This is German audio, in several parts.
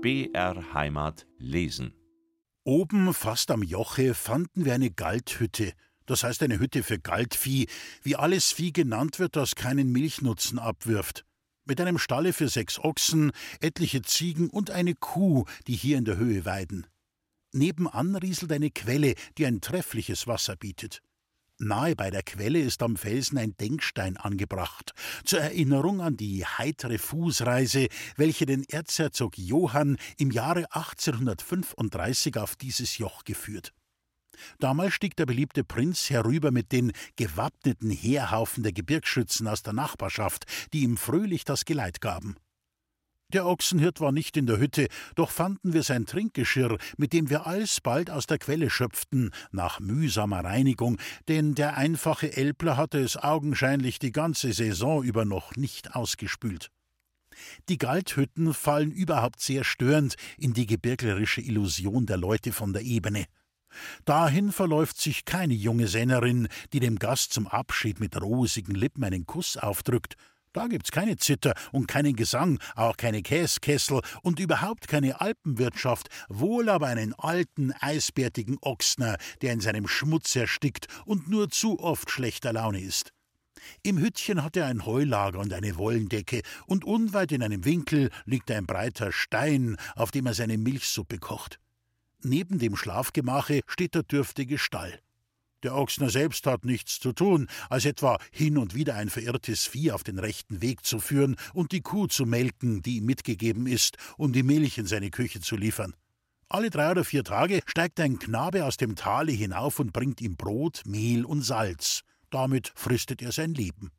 BR Heimat lesen. Oben, fast am Joche, fanden wir eine Galthütte. Das heißt eine Hütte für Galtvieh, wie alles Vieh genannt wird, das keinen Milchnutzen abwirft. Mit einem Stalle für sechs Ochsen, etliche Ziegen und eine Kuh, die hier in der Höhe weiden. Nebenan rieselt eine Quelle, die ein treffliches Wasser bietet. Nahe bei der Quelle ist am Felsen ein Denkstein angebracht, zur Erinnerung an die heitere Fußreise, welche den Erzherzog Johann im Jahre 1835 auf dieses Joch geführt. Damals stieg der beliebte Prinz herüber mit den gewappneten Heerhaufen der Gebirgsschützen aus der Nachbarschaft, die ihm fröhlich das Geleit gaben. Der Ochsenhirt war nicht in der Hütte, doch fanden wir sein Trinkgeschirr, mit dem wir alsbald aus der Quelle schöpften, nach mühsamer Reinigung, denn der einfache Elbler hatte es augenscheinlich die ganze Saison über noch nicht ausgespült. Die Galthütten fallen überhaupt sehr störend in die gebirglerische Illusion der Leute von der Ebene. Dahin verläuft sich keine junge Sennerin, die dem Gast zum Abschied mit rosigen Lippen einen Kuss aufdrückt, da gibt's keine Zither und keinen Gesang, auch keine Käskessel und überhaupt keine Alpenwirtschaft, wohl aber einen alten, eisbärtigen Ochsner, der in seinem Schmutz erstickt und nur zu oft schlechter Laune ist. Im Hüttchen hat er ein Heulager und eine Wollendecke, und unweit in einem Winkel liegt ein breiter Stein, auf dem er seine Milchsuppe kocht. Neben dem Schlafgemache steht der dürftige Stall. Der Ochsner selbst hat nichts zu tun, als etwa hin und wieder ein verirrtes Vieh auf den rechten Weg zu führen und die Kuh zu melken, die ihm mitgegeben ist, um die Milch in seine Küche zu liefern. Alle drei oder vier Tage steigt ein Knabe aus dem Tale hinauf und bringt ihm Brot, Mehl und Salz. Damit fristet er sein Leben.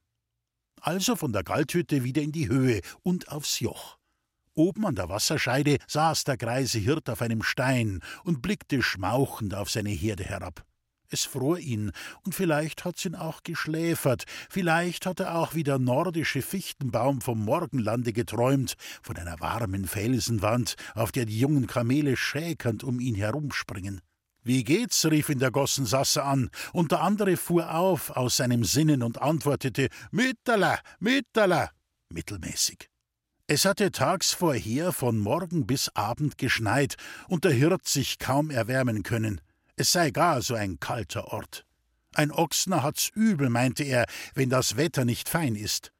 Also von der Galthütte wieder in die Höhe und aufs Joch. Oben an der Wasserscheide saß der greise Hirt auf einem Stein und blickte schmauchend auf seine Herde herab. Es fror ihn, und vielleicht hat's ihn auch geschläfert, vielleicht hat er auch wie der nordische Fichtenbaum vom Morgenlande geträumt, von einer warmen Felsenwand, auf der die jungen Kamele schäkernd um ihn herumspringen. Wie geht's? rief ihn der Gossensasser an, und der andere fuhr auf aus seinem Sinnen und antwortete Mitterler, Mitterler, mittelmäßig. Es hatte tags vorher von Morgen bis Abend geschneit, und der Hirt sich kaum erwärmen können. Es sei gar so ein kalter Ort. Ein Ochsner hat's übel, meinte er, wenn das Wetter nicht fein ist.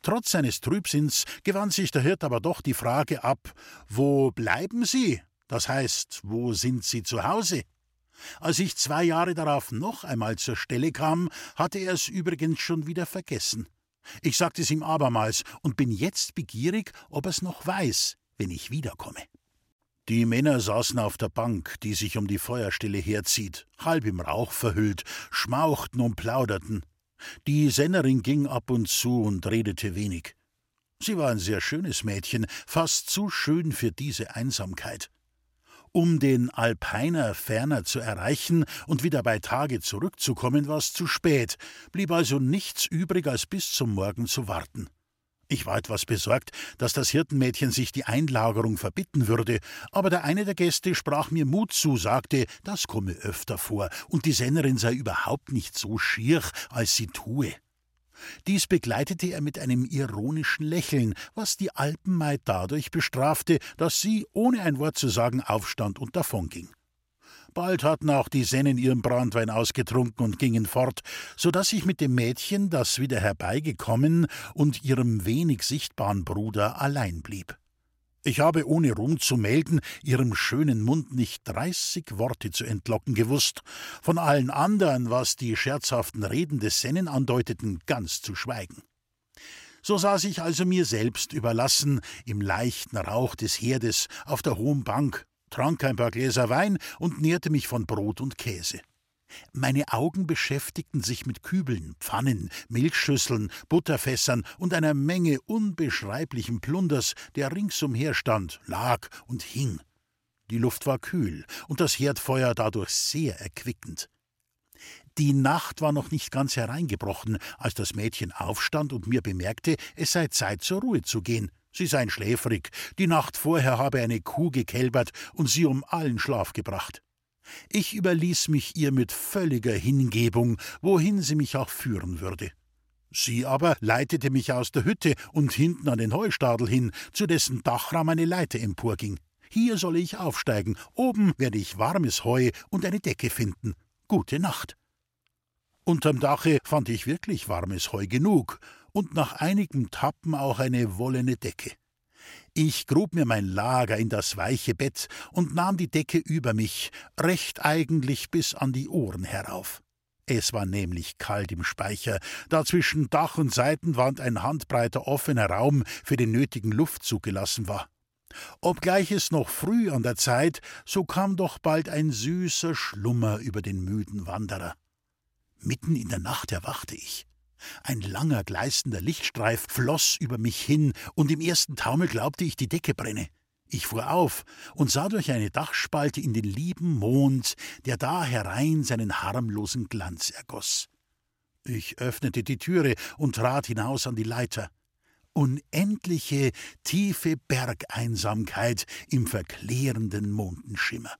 Trotz seines Trübsinns gewann sich der Hirt aber doch die Frage ab: Wo bleiben Sie? Das heißt, wo sind Sie zu Hause? Als ich zwei Jahre darauf noch einmal zur Stelle kam, hatte er es übrigens schon wieder vergessen. Ich sagte es ihm abermals und bin jetzt begierig, ob er's noch weiß, wenn ich wiederkomme. Die Männer saßen auf der Bank, die sich um die Feuerstelle herzieht, halb im Rauch verhüllt, schmauchten und plauderten. Die Sennerin ging ab und zu und redete wenig. Sie war ein sehr schönes Mädchen, fast zu schön für diese Einsamkeit. Um den Alpeiner ferner zu erreichen und wieder bei Tage zurückzukommen, war es zu spät, blieb also nichts übrig, als bis zum Morgen zu warten. Ich war etwas besorgt, dass das Hirtenmädchen sich die Einlagerung verbitten würde, aber der eine der Gäste sprach mir Mut zu, sagte, das komme öfter vor, und die Sennerin sei überhaupt nicht so schier, als sie tue. Dies begleitete er mit einem ironischen Lächeln, was die Alpenmaid dadurch bestrafte, dass sie, ohne ein Wort zu sagen, aufstand und davonging. Bald hatten auch die Sennen ihren Brandwein ausgetrunken und gingen fort, so dass ich mit dem Mädchen, das wieder herbeigekommen, und ihrem wenig sichtbaren Bruder allein blieb. Ich habe ohne Ruhm zu melden ihrem schönen Mund nicht dreißig Worte zu entlocken gewusst, von allen anderen, was die scherzhaften Reden des Sennen andeuteten, ganz zu schweigen. So saß ich also mir selbst überlassen, im leichten Rauch des Herdes, auf der hohen Bank, trank ein paar Gläser Wein und nährte mich von Brot und Käse. Meine Augen beschäftigten sich mit Kübeln, Pfannen, Milchschüsseln, Butterfässern und einer Menge unbeschreiblichen Plunders, der ringsumher stand, lag und hing. Die Luft war kühl und das Herdfeuer dadurch sehr erquickend. Die Nacht war noch nicht ganz hereingebrochen, als das Mädchen aufstand und mir bemerkte, es sei Zeit zur Ruhe zu gehen. Sie seien schläfrig, die Nacht vorher habe eine Kuh gekälbert und sie um allen Schlaf gebracht. Ich überließ mich ihr mit völliger Hingebung, wohin sie mich auch führen würde. Sie aber leitete mich aus der Hütte und hinten an den Heustadel hin, zu dessen Dachraum eine Leiter emporging. Hier solle ich aufsteigen, oben werde ich warmes Heu und eine Decke finden. Gute Nacht. Unterm Dache fand ich wirklich warmes Heu genug und nach einigem Tappen auch eine wollene Decke. Ich grub mir mein Lager in das weiche Bett und nahm die Decke über mich, recht eigentlich bis an die Ohren herauf. Es war nämlich kalt im Speicher, da zwischen Dach und Seitenwand ein handbreiter offener Raum für den nötigen Luftzug gelassen war. Obgleich es noch früh an der Zeit, so kam doch bald ein süßer Schlummer über den müden Wanderer. Mitten in der Nacht erwachte ich. Ein langer, gleißender Lichtstreif floss über mich hin, und im ersten Taumel glaubte ich, die Decke brenne. Ich fuhr auf und sah durch eine Dachspalte in den lieben Mond, der da herein seinen harmlosen Glanz ergoss. Ich öffnete die Türe und trat hinaus an die Leiter. Unendliche, tiefe Bergeinsamkeit im verklärenden Mondenschimmer.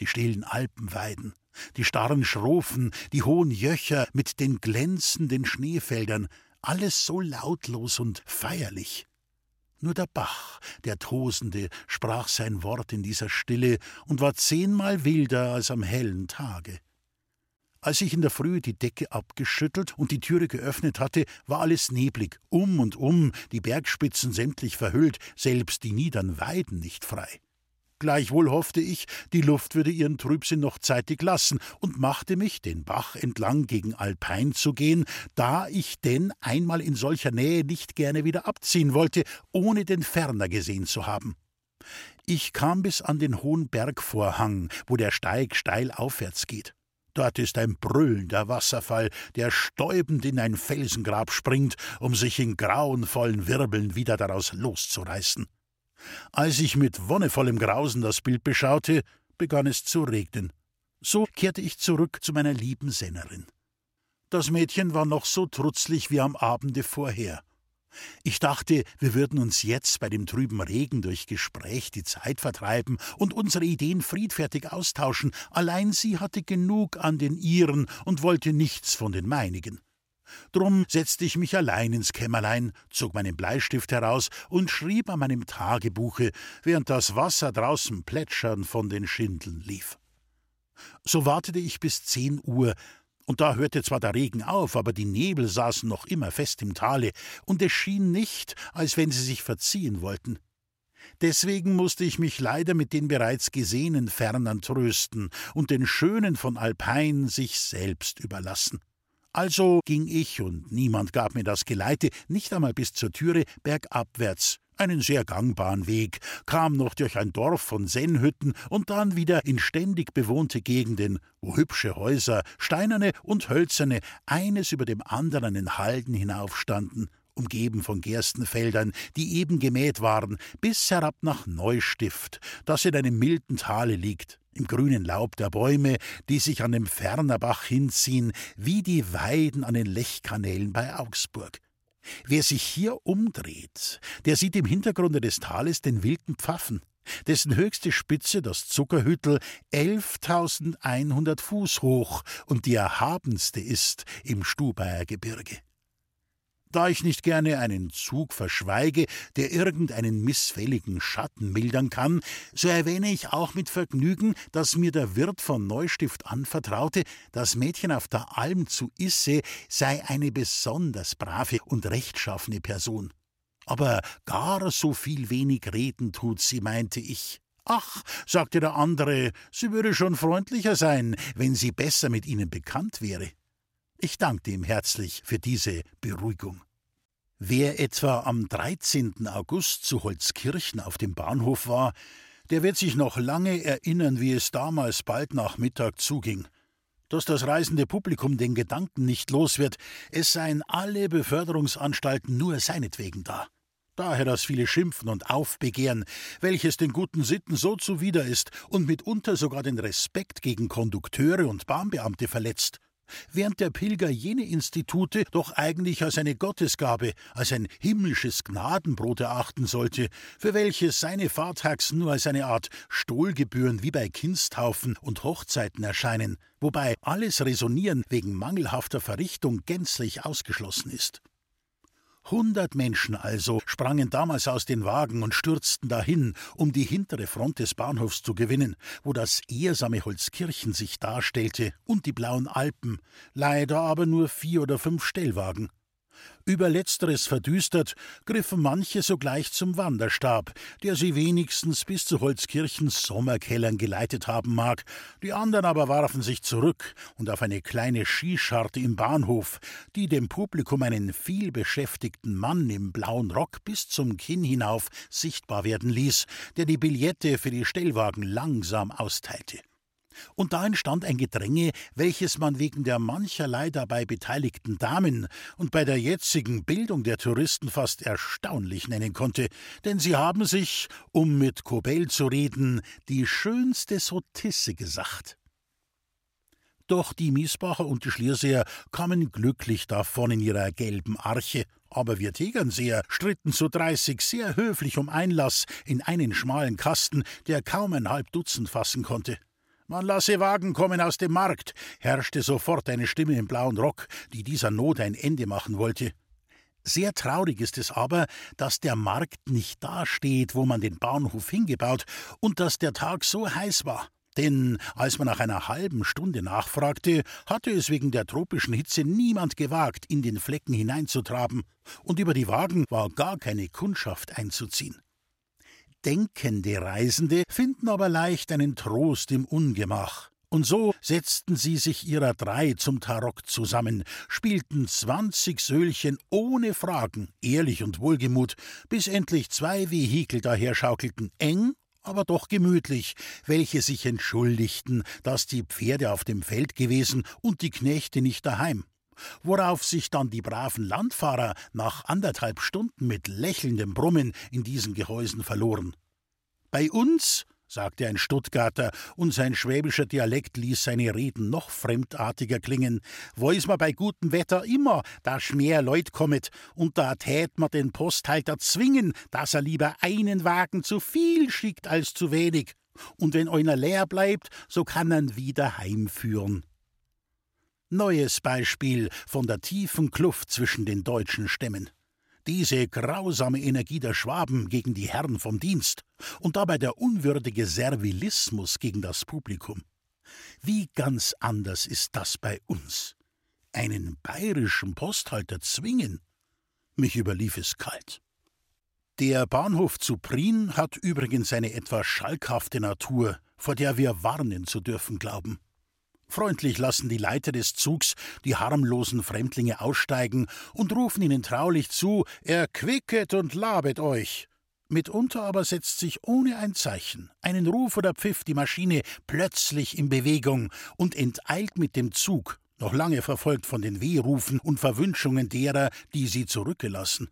Die stillen Alpenweiden, die starren Schrofen, die hohen Jöcher mit den glänzenden Schneefeldern, alles so lautlos und feierlich. Nur der Bach, der Tosende, sprach sein Wort in dieser Stille und war zehnmal wilder als am hellen Tage. Als ich in der Frühe die Decke abgeschüttelt und die Türe geöffnet hatte, war alles neblig, um und um, die Bergspitzen sämtlich verhüllt, selbst die niedern Weiden nicht frei. Gleichwohl hoffte ich, die Luft würde ihren Trübsinn noch zeitig lassen und machte mich, den Bach entlang gegen Alpein zu gehen, da ich denn einmal in solcher Nähe nicht gerne wieder abziehen wollte, ohne den Ferner gesehen zu haben. Ich kam bis an den hohen Bergvorhang, wo der Steig steil aufwärts geht. Dort ist ein brüllender Wasserfall, der stäubend in ein Felsengrab springt, um sich in grauenvollen Wirbeln wieder daraus loszureißen. Als ich mit wonnevollem Grausen das Bild beschaute, begann es zu regnen. So kehrte ich zurück zu meiner lieben Sennerin. Das Mädchen war noch so trutzlig wie am Abende vorher. Ich dachte, wir würden uns jetzt bei dem trüben Regen durch Gespräch die Zeit vertreiben und unsere Ideen friedfertig austauschen, allein sie hatte genug an den ihren und wollte nichts von den meinigen. Drum setzte ich mich allein ins Kämmerlein, zog meinen Bleistift heraus und schrieb an meinem Tagebuche, während das Wasser draußen plätschern von den Schindeln lief. So wartete ich bis zehn Uhr, und da hörte zwar der Regen auf, aber die Nebel saßen noch immer fest im Tale, und es schien nicht, als wenn sie sich verziehen wollten. Deswegen musste ich mich leider mit den bereits gesehenen Fernern trösten und den Schönen von Alpein sich selbst überlassen. Also ging ich, und niemand gab mir das Geleite, nicht einmal bis zur Türe, bergabwärts, einen sehr gangbaren Weg, kam noch durch ein Dorf von Sennhütten und dann wieder in ständig bewohnte Gegenden, wo hübsche Häuser, steinerne und hölzerne, eines über dem anderen in Halden hinaufstanden, umgeben von Gerstenfeldern, die eben gemäht waren, bis herab nach Neustift, das in einem milden Tale liegt im grünen Laub der Bäume, die sich an dem Fernerbach hinziehen, wie die Weiden an den Lechkanälen bei Augsburg. Wer sich hier umdreht, der sieht im Hintergrunde des Tales den wilden Pfaffen, dessen höchste Spitze, das Zuckerhüttel, 11.100 Fuß hoch und die erhabenste ist im Stubaier Gebirge. Da ich nicht gerne einen Zug verschweige, der irgendeinen missfälligen Schatten mildern kann, so erwähne ich auch mit Vergnügen, dass mir der Wirt von Neustift anvertraute, das Mädchen auf der Alm zu Isse sei eine besonders brave und rechtschaffene Person. Aber gar so viel wenig reden tut sie, meinte ich. Ach, sagte der andere, sie würde schon freundlicher sein, wenn sie besser mit ihnen bekannt wäre. Ich dankte ihm herzlich für diese Beruhigung. Wer etwa am 13. August zu Holzkirchen auf dem Bahnhof war, der wird sich noch lange erinnern, wie es damals bald nach Mittag zuging. Dass das reisende Publikum den Gedanken nicht los wird, es seien alle Beförderungsanstalten nur seinetwegen da. Daher das viele Schimpfen und Aufbegehren, welches den guten Sitten so zuwider ist und mitunter sogar den Respekt gegen Kondukteure und Bahnbeamte verletzt während der Pilger jene Institute doch eigentlich als eine Gottesgabe, als ein himmlisches Gnadenbrot erachten sollte, für welches seine Fahrtaxen nur als eine Art Stohlgebühren wie bei Kindstaufen und Hochzeiten erscheinen, wobei alles Resonieren wegen mangelhafter Verrichtung gänzlich ausgeschlossen ist. Hundert Menschen also sprangen damals aus den Wagen und stürzten dahin, um die hintere Front des Bahnhofs zu gewinnen, wo das ehrsame Holzkirchen sich darstellte und die blauen Alpen, leider aber nur vier oder fünf Stellwagen. Über letzteres verdüstert, griffen manche sogleich zum Wanderstab, der sie wenigstens bis zu Holzkirchens Sommerkellern geleitet haben mag, die anderen aber warfen sich zurück und auf eine kleine Skischarte im Bahnhof, die dem Publikum einen vielbeschäftigten Mann im blauen Rock bis zum Kinn hinauf sichtbar werden ließ, der die Billette für die Stellwagen langsam austeilte. Und da entstand ein Gedränge, welches man wegen der mancherlei dabei beteiligten Damen und bei der jetzigen Bildung der Touristen fast erstaunlich nennen konnte, denn sie haben sich, um mit Kobel zu reden, die schönste Sotisse gesagt. Doch die Miesbacher und die Schlierseer kamen glücklich davon in ihrer gelben Arche, aber wir Tegernseer stritten zu dreißig sehr höflich um Einlass in einen schmalen Kasten, der kaum ein halb Dutzend fassen konnte. Man lasse Wagen kommen aus dem Markt, herrschte sofort eine Stimme im blauen Rock, die dieser Not ein Ende machen wollte. Sehr traurig ist es aber, dass der Markt nicht dasteht, wo man den Bahnhof hingebaut, und dass der Tag so heiß war. Denn als man nach einer halben Stunde nachfragte, hatte es wegen der tropischen Hitze niemand gewagt, in den Flecken hineinzutraben, und über die Wagen war gar keine Kundschaft einzuziehen denkende Reisende finden aber leicht einen Trost im Ungemach. Und so setzten sie sich ihrer drei zum Tarock zusammen, spielten zwanzig Söhlchen ohne Fragen, ehrlich und wohlgemut, bis endlich zwei Vehikel daherschaukelten, eng, aber doch gemütlich, welche sich entschuldigten, dass die Pferde auf dem Feld gewesen und die Knechte nicht daheim worauf sich dann die braven Landfahrer nach anderthalb Stunden mit lächelndem Brummen in diesen Gehäusen verloren. Bei uns, sagte ein Stuttgarter, und sein schwäbischer Dialekt ließ seine Reden noch fremdartiger klingen, weiß ma bei gutem Wetter immer, dass mehr Leut kommet, und da tät ma den Posthalter zwingen, dass er lieber einen Wagen zu viel schickt als zu wenig, und wenn einer leer bleibt, so kann er'n wieder heimführen. Neues Beispiel von der tiefen Kluft zwischen den deutschen Stämmen. Diese grausame Energie der Schwaben gegen die Herren vom Dienst und dabei der unwürdige Servilismus gegen das Publikum. Wie ganz anders ist das bei uns. Einen bayerischen Posthalter zwingen? Mich überlief es kalt. Der Bahnhof zu Prien hat übrigens eine etwas schalkhafte Natur, vor der wir warnen zu dürfen glauben. Freundlich lassen die Leiter des Zugs die harmlosen Fremdlinge aussteigen und rufen ihnen traulich zu: Erquicket und labet euch! Mitunter aber setzt sich ohne ein Zeichen, einen Ruf oder Pfiff die Maschine plötzlich in Bewegung und enteilt mit dem Zug, noch lange verfolgt von den Wehrufen und Verwünschungen derer, die sie zurückgelassen.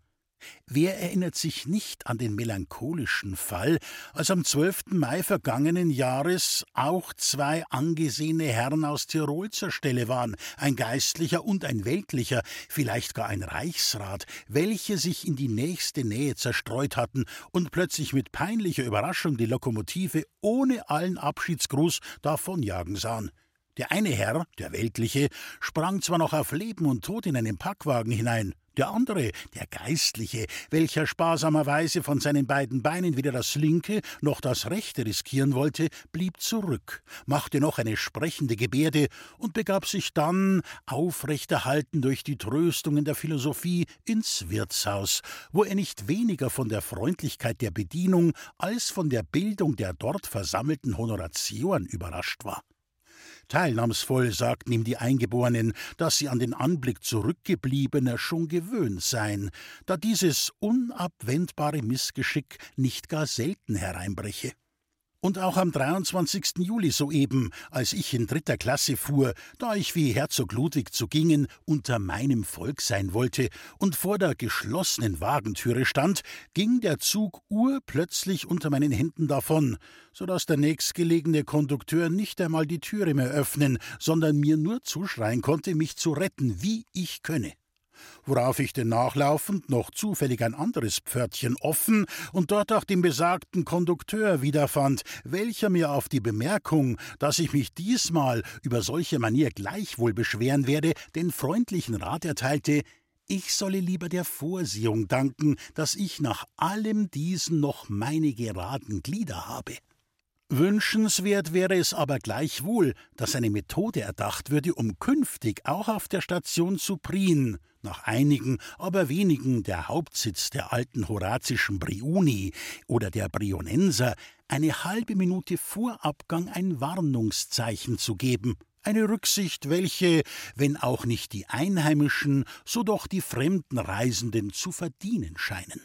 Wer erinnert sich nicht an den melancholischen Fall, als am 12. Mai vergangenen Jahres auch zwei angesehene Herren aus Tirol zur Stelle waren, ein Geistlicher und ein Weltlicher, vielleicht gar ein Reichsrat, welche sich in die nächste Nähe zerstreut hatten und plötzlich mit peinlicher Überraschung die Lokomotive ohne allen Abschiedsgruß davonjagen sahen. Der eine Herr, der Weltliche, sprang zwar noch auf Leben und Tod in einen Packwagen hinein, der andere, der Geistliche, welcher sparsamerweise von seinen beiden Beinen weder das linke noch das rechte riskieren wollte, blieb zurück, machte noch eine sprechende Gebärde und begab sich dann, aufrechterhalten durch die Tröstungen der Philosophie, ins Wirtshaus, wo er nicht weniger von der Freundlichkeit der Bedienung als von der Bildung der dort versammelten Honoratioren überrascht war. Teilnahmsvoll sagten ihm die Eingeborenen, dass sie an den Anblick Zurückgebliebener schon gewöhnt seien, da dieses unabwendbare Missgeschick nicht gar selten hereinbreche. Und auch am 23. Juli soeben, als ich in dritter Klasse fuhr, da ich wie Herzog Ludwig zu Gingen unter meinem Volk sein wollte und vor der geschlossenen Wagentüre stand, ging der Zug urplötzlich unter meinen Händen davon, so dass der nächstgelegene Kondukteur nicht einmal die Türe mehr öffnen, sondern mir nur zuschreien konnte, mich zu retten, wie ich könne worauf ich denn nachlaufend noch zufällig ein anderes Pförtchen offen und dort auch den besagten Kondukteur wiederfand, welcher mir auf die Bemerkung, dass ich mich diesmal über solche Manier gleichwohl beschweren werde, den freundlichen Rat erteilte, Ich solle lieber der Vorsehung danken, dass ich nach allem diesen noch meine geraden Glieder habe. Wünschenswert wäre es aber gleichwohl, dass eine Methode erdacht würde, um künftig auch auf der Station zu Prien, nach einigen, aber wenigen der Hauptsitz der alten horazischen Briuni oder der Brionenser, eine halbe Minute vor Abgang ein Warnungszeichen zu geben. Eine Rücksicht, welche, wenn auch nicht die Einheimischen, so doch die fremden Reisenden zu verdienen scheinen.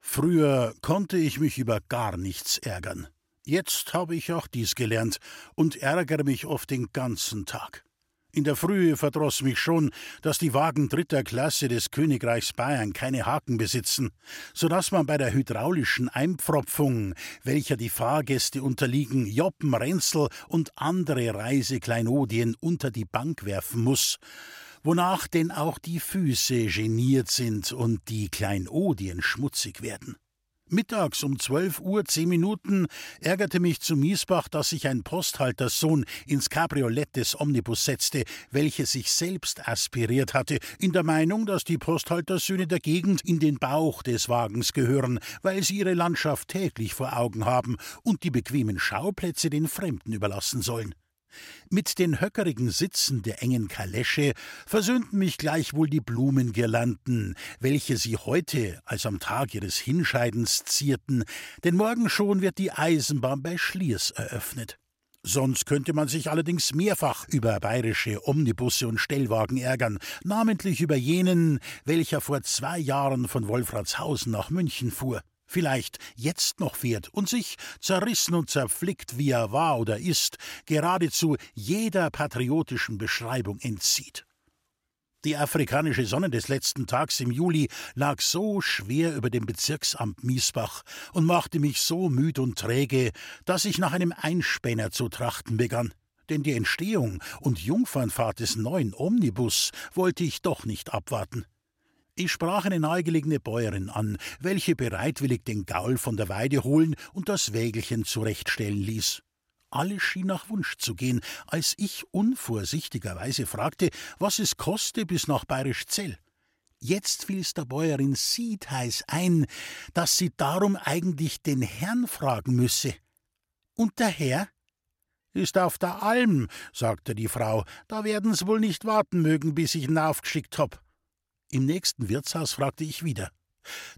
Früher konnte ich mich über gar nichts ärgern. Jetzt habe ich auch dies gelernt und ärgere mich oft den ganzen Tag. In der Frühe verdroß mich schon, dass die Wagen dritter Klasse des Königreichs Bayern keine Haken besitzen, so dass man bei der hydraulischen Einpfropfung, welcher die Fahrgäste unterliegen, Joppen, Ränzel und andere Reisekleinodien unter die Bank werfen muss, wonach denn auch die Füße geniert sind und die Kleinodien schmutzig werden. Mittags um zwölf Uhr zehn Minuten ärgerte mich zu Miesbach, dass sich ein Posthalterssohn ins Cabriolett des Omnibus setzte, welches sich selbst aspiriert hatte, in der Meinung, dass die Posthaltersöhne der Gegend in den Bauch des Wagens gehören, weil sie ihre Landschaft täglich vor Augen haben und die bequemen Schauplätze den Fremden überlassen sollen. Mit den höckerigen Sitzen der engen Kalesche versöhnten mich gleichwohl die Blumengirlanden, welche sie heute als am Tag ihres Hinscheidens zierten, denn morgen schon wird die Eisenbahn bei Schliers eröffnet. Sonst könnte man sich allerdings mehrfach über bayerische Omnibusse und Stellwagen ärgern, namentlich über jenen, welcher vor zwei Jahren von Wolfratshausen nach München fuhr vielleicht jetzt noch fährt und sich, zerrissen und zerflickt wie er war oder ist, geradezu jeder patriotischen Beschreibung entzieht. Die afrikanische Sonne des letzten Tags im Juli lag so schwer über dem Bezirksamt Miesbach und machte mich so müd und träge, dass ich nach einem Einspänner zu trachten begann. Denn die Entstehung und Jungfernfahrt des neuen Omnibus wollte ich doch nicht abwarten. Ich sprach eine nahegelegene Bäuerin an, welche bereitwillig den Gaul von der Weide holen und das Wägelchen zurechtstellen ließ. Alles schien nach Wunsch zu gehen, als ich unvorsichtigerweise fragte, was es koste bis nach Bayerisch Zell. Jetzt fiel's der Bäuerin siedheiß ein, dass sie darum eigentlich den Herrn fragen müsse. Und der Herr? Ist auf der Alm, sagte die Frau, da werden's wohl nicht warten mögen, bis ich ihn aufgeschickt hab. Im nächsten Wirtshaus fragte ich wieder.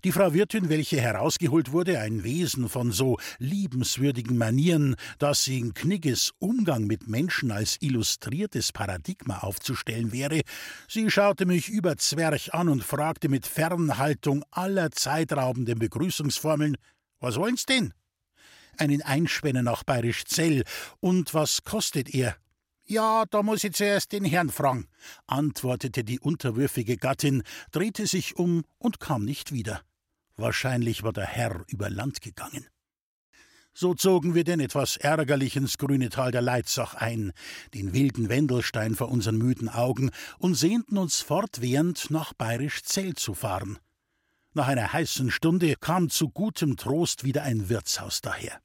Die Frau Wirtin, welche herausgeholt wurde, ein Wesen von so liebenswürdigen Manieren, dass sie in Knigges Umgang mit Menschen als illustriertes Paradigma aufzustellen wäre, sie schaute mich über Zwerch an und fragte mit Fernhaltung aller zeitraubenden Begrüßungsformeln: Was wollen's denn? Einen Einspänner nach Bayerisch Zell. Und was kostet er? Ja, da muss ich zuerst den Herrn fragen, antwortete die unterwürfige Gattin, drehte sich um und kam nicht wieder. Wahrscheinlich war der Herr über Land gegangen. So zogen wir denn etwas ärgerlich ins grüne Tal der Leitzach ein, den wilden Wendelstein vor unseren müden Augen, und sehnten uns fortwährend nach Bayerisch Zell zu fahren. Nach einer heißen Stunde kam zu gutem Trost wieder ein Wirtshaus daher.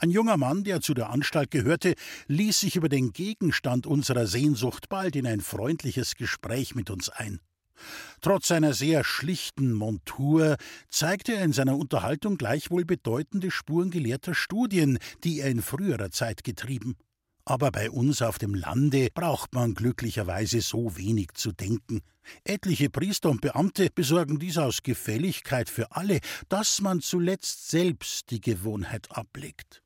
Ein junger Mann, der zu der Anstalt gehörte, ließ sich über den Gegenstand unserer Sehnsucht bald in ein freundliches Gespräch mit uns ein. Trotz seiner sehr schlichten Montur zeigte er in seiner Unterhaltung gleichwohl bedeutende Spuren gelehrter Studien, die er in früherer Zeit getrieben. Aber bei uns auf dem Lande braucht man glücklicherweise so wenig zu denken. Etliche Priester und Beamte besorgen dies aus Gefälligkeit für alle, dass man zuletzt selbst die Gewohnheit ablegt.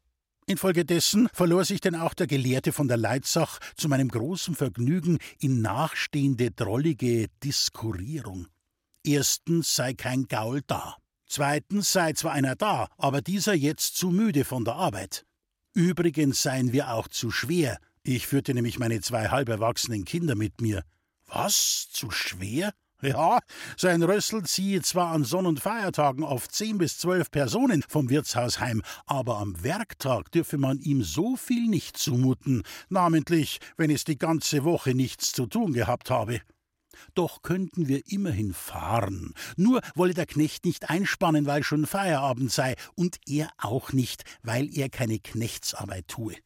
Infolgedessen verlor sich denn auch der Gelehrte von der Leitzach zu meinem großen Vergnügen in nachstehende drollige Diskurierung. Erstens sei kein Gaul da. Zweitens sei zwar einer da, aber dieser jetzt zu müde von der Arbeit. Übrigens seien wir auch zu schwer. Ich führte nämlich meine zwei halb erwachsenen Kinder mit mir. Was? Zu schwer? Ja, sein Rössel ziehe zwar an Sonn- und Feiertagen oft zehn bis zwölf Personen vom Wirtshaus heim, aber am Werktag dürfe man ihm so viel nicht zumuten, namentlich, wenn es die ganze Woche nichts zu tun gehabt habe. Doch könnten wir immerhin fahren. Nur wolle der Knecht nicht einspannen, weil schon Feierabend sei, und er auch nicht, weil er keine Knechtsarbeit tue.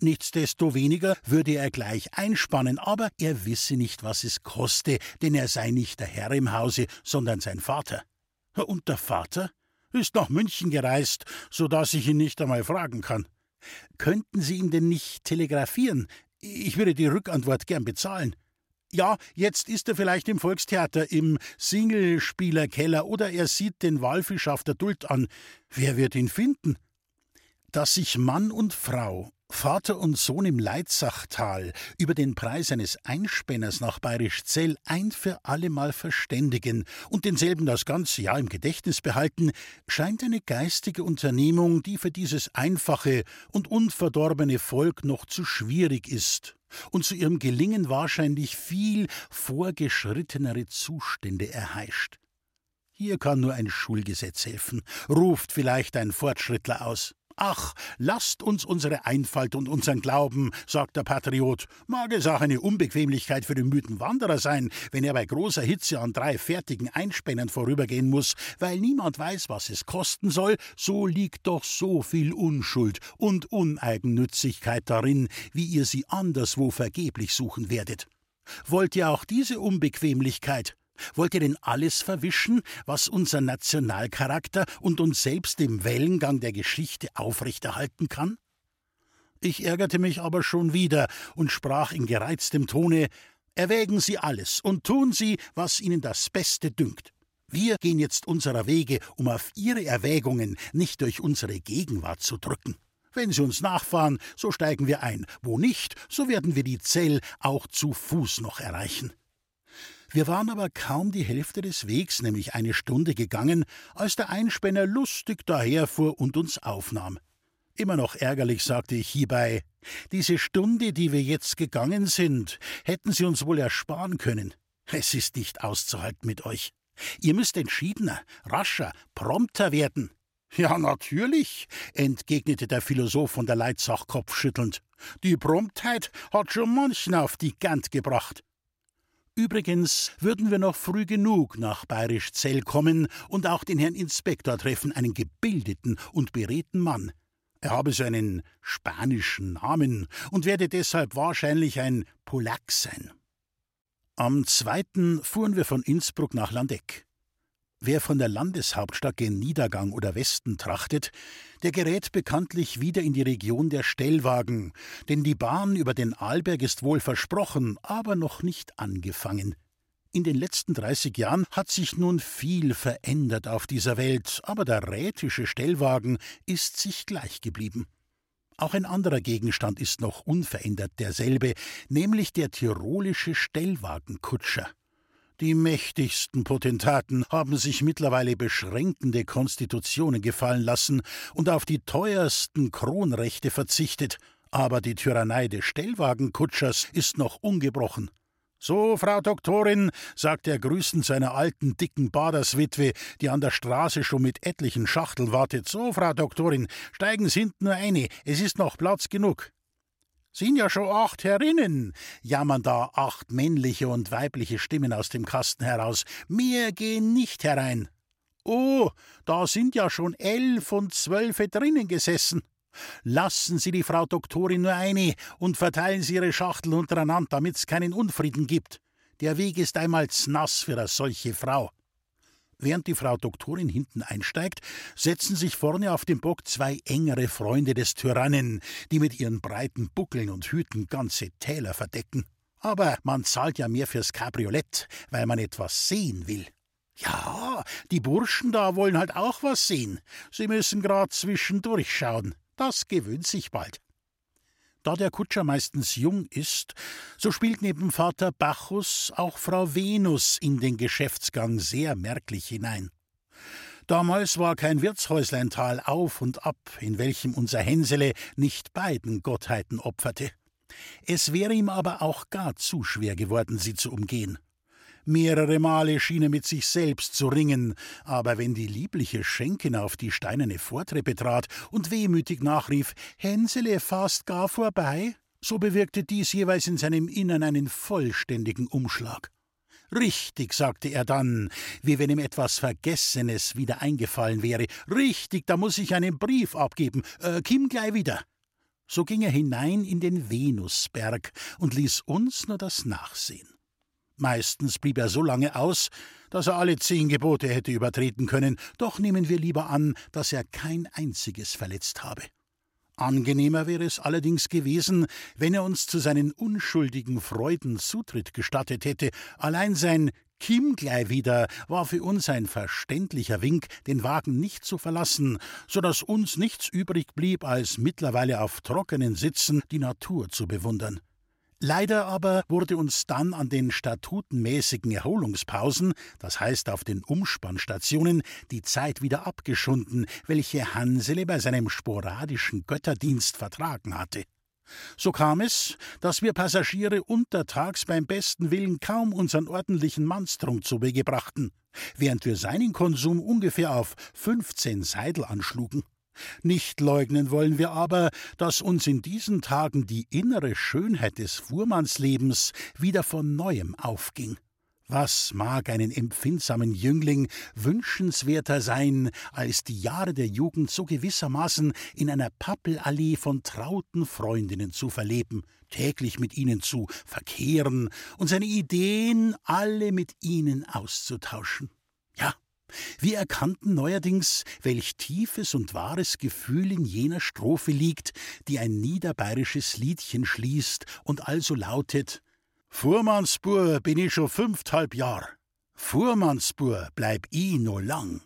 Nichtsdestoweniger würde er gleich einspannen, aber er wisse nicht, was es koste, denn er sei nicht der Herr im Hause, sondern sein Vater. Und der Vater ist nach München gereist, so dass ich ihn nicht einmal fragen kann. Könnten Sie ihm denn nicht telegrafieren? Ich würde die Rückantwort gern bezahlen. Ja, jetzt ist er vielleicht im Volkstheater, im Singlespielerkeller oder er sieht den Walfisch auf der Duld an. Wer wird ihn finden? Dass sich Mann und Frau Vater und Sohn im Leitzachtal über den Preis eines Einspänners nach Bayerisch Zell ein für allemal verständigen und denselben das ganze Jahr im Gedächtnis behalten, scheint eine geistige Unternehmung, die für dieses einfache und unverdorbene Volk noch zu schwierig ist und zu ihrem Gelingen wahrscheinlich viel vorgeschrittenere Zustände erheischt. Hier kann nur ein Schulgesetz helfen, ruft vielleicht ein Fortschrittler aus. Ach, lasst uns unsere Einfalt und unseren Glauben, sagt der Patriot. Mag es auch eine Unbequemlichkeit für den müden Wanderer sein, wenn er bei großer Hitze an drei fertigen Einspännern vorübergehen muss, weil niemand weiß, was es kosten soll, so liegt doch so viel Unschuld und Uneigennützigkeit darin, wie ihr sie anderswo vergeblich suchen werdet. Wollt ihr auch diese Unbequemlichkeit? Wollt ihr denn alles verwischen, was unser Nationalcharakter und uns selbst im Wellengang der Geschichte aufrechterhalten kann? Ich ärgerte mich aber schon wieder und sprach in gereiztem Tone Erwägen Sie alles und tun Sie, was Ihnen das Beste dünkt. Wir gehen jetzt unserer Wege, um auf Ihre Erwägungen nicht durch unsere Gegenwart zu drücken. Wenn Sie uns nachfahren, so steigen wir ein, wo nicht, so werden wir die Zell auch zu Fuß noch erreichen. Wir waren aber kaum die Hälfte des Wegs, nämlich eine Stunde gegangen, als der Einspänner lustig daherfuhr und uns aufnahm. Immer noch ärgerlich, sagte ich hierbei, diese Stunde, die wir jetzt gegangen sind, hätten Sie uns wohl ersparen können. Es ist nicht auszuhalten mit euch. Ihr müsst entschiedener, rascher, prompter werden. Ja, natürlich, entgegnete der Philosoph von der Leitzach kopfschüttelnd. Die Promptheit hat schon manchen auf die Gant gebracht. Übrigens würden wir noch früh genug nach Bayerisch Zell kommen und auch den Herrn Inspektor treffen, einen gebildeten und beredten Mann. Er habe so einen spanischen Namen und werde deshalb wahrscheinlich ein Polack sein. Am zweiten fuhren wir von Innsbruck nach Landeck. Wer von der Landeshauptstadt gen Niedergang oder Westen trachtet, der gerät bekanntlich wieder in die Region der Stellwagen, denn die Bahn über den Arlberg ist wohl versprochen, aber noch nicht angefangen. In den letzten 30 Jahren hat sich nun viel verändert auf dieser Welt, aber der rätische Stellwagen ist sich gleich geblieben. Auch ein anderer Gegenstand ist noch unverändert derselbe, nämlich der tirolische Stellwagenkutscher. Die mächtigsten Potentaten haben sich mittlerweile beschränkende Konstitutionen gefallen lassen und auf die teuersten Kronrechte verzichtet, aber die Tyrannei des Stellwagenkutschers ist noch ungebrochen. So, Frau Doktorin, sagt er grüßend seiner alten, dicken Baderswitwe, die an der Straße schon mit etlichen Schachteln wartet. So, Frau Doktorin, steigen Sie hinten nur eine, es ist noch Platz genug. Sind ja schon acht herinnen, jammern da acht männliche und weibliche Stimmen aus dem Kasten heraus. Mehr gehen nicht herein. Oh, da sind ja schon elf und zwölfe drinnen gesessen. Lassen Sie die Frau Doktorin nur eine und verteilen Sie Ihre Schachtel untereinander, damit's keinen Unfrieden gibt. Der Weg ist einmal nass für eine solche Frau. Während die Frau Doktorin hinten einsteigt, setzen sich vorne auf dem Bock zwei engere Freunde des Tyrannen, die mit ihren breiten Buckeln und Hüten ganze Täler verdecken. Aber man zahlt ja mehr fürs Cabriolett, weil man etwas sehen will. Ja, die Burschen da wollen halt auch was sehen. Sie müssen grad zwischendurch schauen. Das gewöhnt sich bald. Da der Kutscher meistens jung ist, so spielt neben Vater Bacchus auch Frau Venus in den Geschäftsgang sehr merklich hinein. Damals war kein Wirtshäusleintal auf und ab, in welchem unser Hänsele nicht beiden Gottheiten opferte. Es wäre ihm aber auch gar zu schwer geworden, sie zu umgehen. Mehrere Male schien er mit sich selbst zu ringen, aber wenn die liebliche Schenkin auf die steinerne Vortreppe trat und wehmütig nachrief, Hänsele fast gar vorbei, so bewirkte dies jeweils in seinem Innern einen vollständigen Umschlag. Richtig, sagte er dann, wie wenn ihm etwas Vergessenes wieder eingefallen wäre. Richtig, da muss ich einen Brief abgeben. Äh, Kim gleich wieder. So ging er hinein in den Venusberg und ließ uns nur das Nachsehen. Meistens blieb er so lange aus, dass er alle zehn Gebote hätte übertreten können, doch nehmen wir lieber an, dass er kein einziges verletzt habe. Angenehmer wäre es allerdings gewesen, wenn er uns zu seinen unschuldigen Freuden Zutritt gestattet hätte, allein sein Kim gleich wieder war für uns ein verständlicher Wink, den Wagen nicht zu verlassen, so dass uns nichts übrig blieb, als mittlerweile auf trockenen Sitzen die Natur zu bewundern. Leider aber wurde uns dann an den statutenmäßigen Erholungspausen, das heißt auf den Umspannstationen, die Zeit wieder abgeschunden, welche Hansele bei seinem sporadischen Götterdienst vertragen hatte. So kam es, dass wir Passagiere untertags beim besten Willen kaum unseren ordentlichen Mannstrunk zu Wege brachten, während wir seinen Konsum ungefähr auf 15 Seidel anschlugen. Nicht leugnen wollen wir aber, dass uns in diesen Tagen die innere Schönheit des Fuhrmannslebens wieder von neuem aufging. Was mag einen empfindsamen Jüngling wünschenswerter sein, als die Jahre der Jugend so gewissermaßen in einer Pappelallee von trauten Freundinnen zu verleben, täglich mit ihnen zu verkehren und seine Ideen alle mit ihnen auszutauschen? Ja, wir erkannten neuerdings, welch tiefes und wahres Gefühl in jener Strophe liegt, die ein niederbayerisches Liedchen schließt und also lautet Fuhrmannsbur bin ich schon fünfthalb Jahr. Fuhrmannsbur bleib i no lang.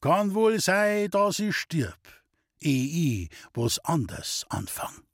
Kann wohl sei, dass ich stirb, eh i was anders anfang.